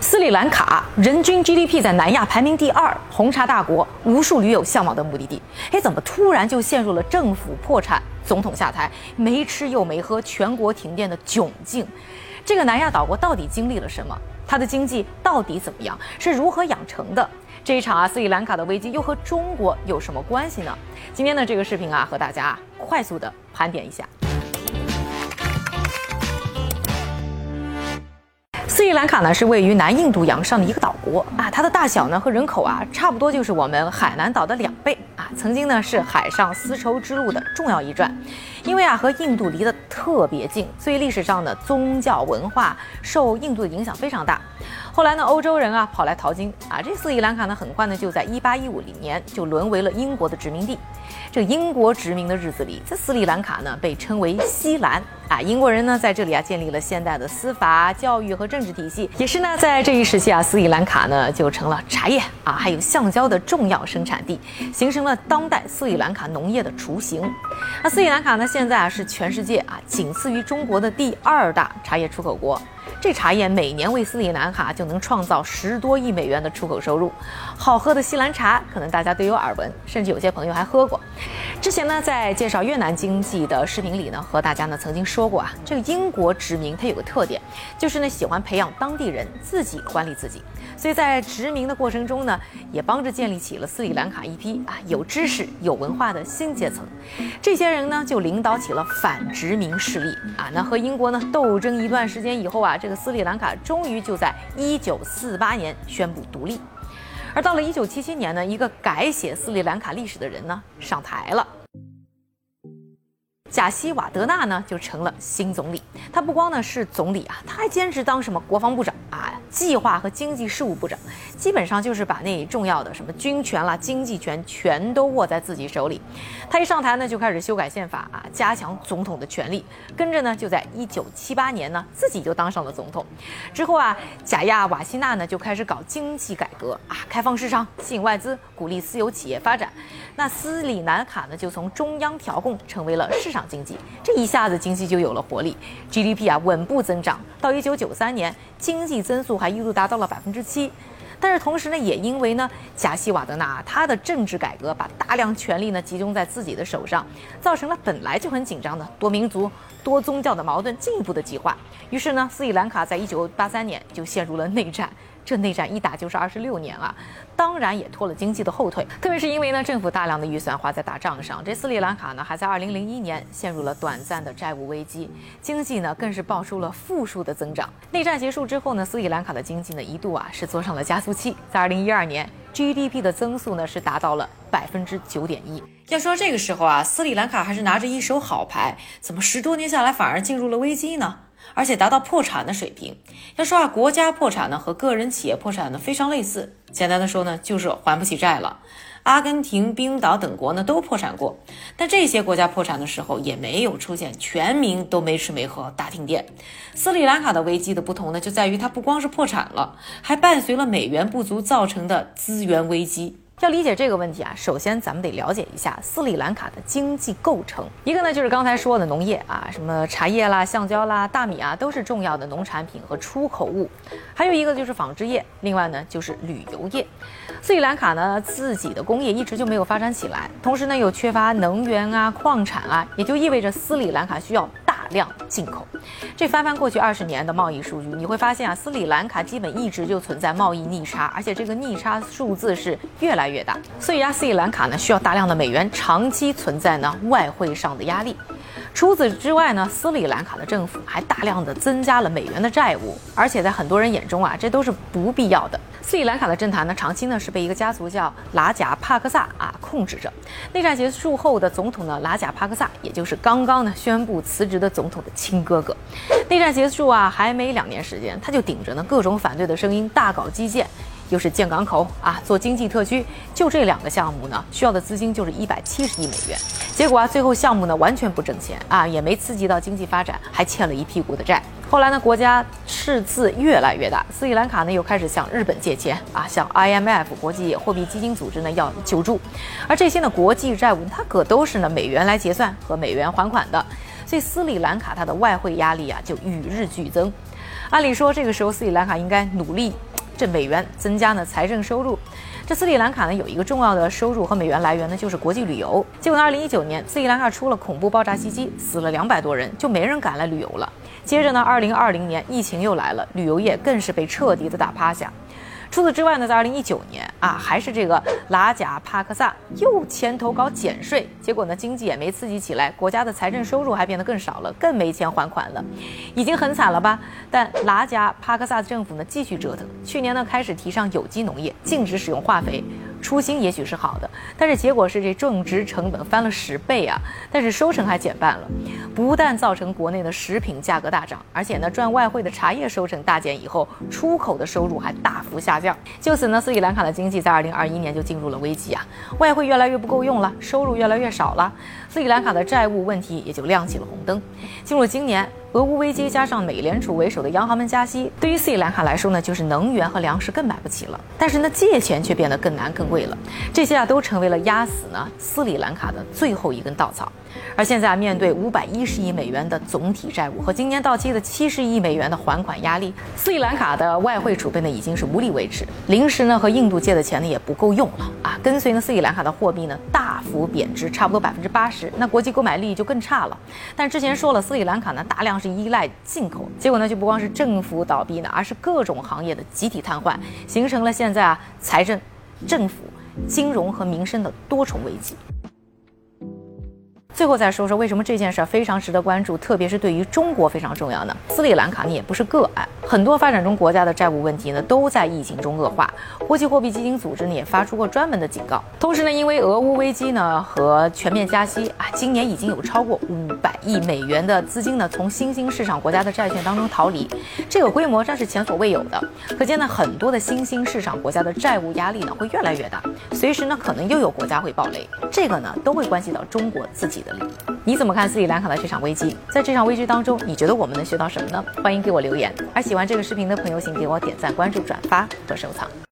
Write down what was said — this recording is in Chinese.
斯里兰卡人均 GDP 在南亚排名第二，红茶大国，无数驴友向往的目的地。哎，怎么突然就陷入了政府破产、总统下台、没吃又没喝、全国停电的窘境？这个南亚岛国到底经历了什么？它的经济到底怎么样？是如何养成的？这一场啊，斯里兰卡的危机又和中国有什么关系呢？今天的这个视频啊，和大家快速的盘点一下。斯里兰卡呢是位于南印度洋上的一个岛国啊，它的大小呢和人口啊差不多，就是我们海南岛的两倍啊。曾经呢是海上丝绸之路的重要一站，因为啊和印度离得特别近，所以历史上的宗教文化受印度的影响非常大。后来呢，欧洲人啊跑来淘金啊，这斯里兰卡呢很快呢就在一八一五年就沦为了英国的殖民地。这英国殖民的日子里，这斯里兰卡呢被称为西兰啊。英国人呢在这里啊建立了现代的司法、教育和政治体系，也是呢在这一时期啊，斯里兰卡呢就成了茶叶啊还有橡胶的重要生产地，形成了当代斯里兰卡农业的雏形。那斯里兰卡呢现现在啊是全世界啊仅次于中国的第二大茶叶出口国。这茶叶每年为斯里兰卡就能创造十多亿美元的出口收入。好喝的西兰茶，可能大家都有耳闻，甚至有些朋友还喝过。之前呢，在介绍越南经济的视频里呢，和大家呢曾经说过啊，这个英国殖民它有个特点，就是呢喜欢培养当地人自己管理自己。所以在殖民的过程中呢，也帮着建立起了斯里兰卡一批啊有知识、有文化的新阶层。这些人呢，就领导起了反殖民势力啊。那和英国呢斗争一段时间以后啊，这个斯里兰卡终于就在一九四八年宣布独立。而到了一九七七年呢，一个改写斯里兰卡历史的人呢上台了。贾西瓦德纳呢就成了新总理。他不光呢是总理啊，他还兼职当什么国防部长，计划和经济事务部长，基本上就是把那重要的什么军权啦、经济权全都握在自己手里。他一上台呢，就开始修改宪法啊，加强总统的权力。跟着呢，就在一九七八年呢，自己就当上了总统。之后啊，贾亚瓦西纳呢就开始搞经济改革啊，开放市场、吸引外资、鼓励私有企业发展。那斯里兰卡呢，就从中央调控成为了市场。经济这一下子经济就有了活力，GDP 啊稳步增长，到一九九三年经济增速还一度达到了百分之七。但是同时呢，也因为呢贾西瓦德纳他的政治改革把大量权力呢集中在自己的手上，造成了本来就很紧张的多民族多宗教的矛盾进一步的激化。于是呢，斯里兰卡在一九八三年就陷入了内战。这内战一打就是二十六年啊，当然也拖了经济的后腿。特别是因为呢，政府大量的预算花在打仗上，这斯里兰卡呢还在二零零一年陷入了短暂的债务危机，经济呢更是爆出了负数的增长。内战结束之后呢，斯里兰卡的经济呢一度啊是坐上了加速器，在二零一二年 GDP 的增速呢是达到了百分之九点一。要说这个时候啊，斯里兰卡还是拿着一手好牌，怎么十多年下来反而进入了危机呢？而且达到破产的水平。要说啊，国家破产呢和个人企业破产呢非常类似。简单的说呢，就是还不起债了。阿根廷、冰岛等国呢都破产过，但这些国家破产的时候也没有出现全民都没吃没喝、大停电。斯里兰卡的危机的不同呢，就在于它不光是破产了，还伴随了美元不足造成的资源危机。要理解这个问题啊，首先咱们得了解一下斯里兰卡的经济构成。一个呢就是刚才说的农业啊，什么茶叶啦、橡胶啦、大米啊，都是重要的农产品和出口物。还有一个就是纺织业，另外呢就是旅游业。斯里兰卡呢自己的工业一直就没有发展起来，同时呢又缺乏能源啊、矿产啊，也就意味着斯里兰卡需要。量进口，这翻翻过去二十年的贸易数据，你会发现啊，斯里兰卡基本一直就存在贸易逆差，而且这个逆差数字是越来越大。所以啊，斯里兰卡呢需要大量的美元，长期存在呢外汇上的压力。除此之外呢，斯里兰卡的政府还大量的增加了美元的债务，而且在很多人眼中啊，这都是不必要的。斯里兰卡的政坛呢，长期呢是被一个家族叫拉贾帕克萨啊控制着。内战结束后的总统呢，拉贾帕克萨，也就是刚刚呢宣布辞职的总统的亲哥哥。内战结束啊，还没两年时间，他就顶着呢各种反对的声音，大搞基建，又是建港口啊，做经济特区，就这两个项目呢，需要的资金就是一百七十亿美元。结果啊，最后项目呢完全不挣钱啊，也没刺激到经济发展，还欠了一屁股的债。后来呢，国家赤字越来越大，斯里兰卡呢又开始向日本借钱啊，向 IMF 国际货币基金组织呢要救助，而这些呢国际债务它可都是呢美元来结算和美元还款的，所以斯里兰卡它的外汇压力啊就与日俱增。按理说这个时候斯里兰卡应该努力这美元增加呢财政收入。这斯里兰卡呢有一个重要的收入和美元来源呢就是国际旅游。结果呢，二零一九年斯里兰卡出了恐怖爆炸袭击，死了两百多人，就没人敢来旅游了。接着呢，二零二零年疫情又来了，旅游业更是被彻底的打趴下。除此之外呢，在二零一九年啊，还是这个拉贾帕克萨又牵头搞减税，结果呢，经济也没刺激起来，国家的财政收入还变得更少了，更没钱还款了，已经很惨了吧？但拉加帕克萨斯政府呢，继续折腾，去年呢开始提倡有机农业，禁止使用化肥。初心也许是好的，但是结果是这种植成本翻了十倍啊！但是收成还减半了，不但造成国内的食品价格大涨，而且呢赚外汇的茶叶收成大减以后，出口的收入还大幅下降。就此呢，斯里兰卡的经济在二零二一年就进入了危机啊！外汇越来越不够用了，收入越来越少了，斯里兰卡的债务问题也就亮起了红灯。进入今年。俄乌危机加上美联储为首的央行们加息，对于斯里兰卡来说呢，就是能源和粮食更买不起了。但是呢，借钱却变得更难更贵了。这些啊，都成为了压死呢斯里兰卡的最后一根稻草。而现在，面对五百一十亿美元的总体债务和今年到期的七十亿美元的还款压力，斯里兰卡的外汇储备呢已经是无力维持，临时呢和印度借的钱呢也不够用了啊。跟随呢斯里兰卡的货币呢大幅贬值，差不多百分之八十，那国际购买力就更差了。但之前说了，斯里兰卡呢大量是依赖进口，结果呢就不光是政府倒闭呢，而是各种行业的集体瘫痪，形成了现在啊财政、政府、金融和民生的多重危机。最后再说说为什么这件事儿非常值得关注，特别是对于中国非常重要呢？斯里兰卡呢也不是个案，很多发展中国家的债务问题呢都在疫情中恶化。国际货币基金组织呢也发出过专门的警告。同时呢，因为俄乌危机呢和全面加息啊，今年已经有超过五百亿美元的资金呢从新兴市场国家的债券当中逃离，这个规模这是前所未有的。可见呢，很多的新兴市场国家的债务压力呢会越来越大，随时呢可能又有国家会爆雷，这个呢都会关系到中国自己的利益。你怎么看斯里兰卡的这场危机？在这场危机当中，你觉得我们能学到什么呢？欢迎给我留言。而喜欢这个视频的朋友，请给我点赞、关注、转发和收藏。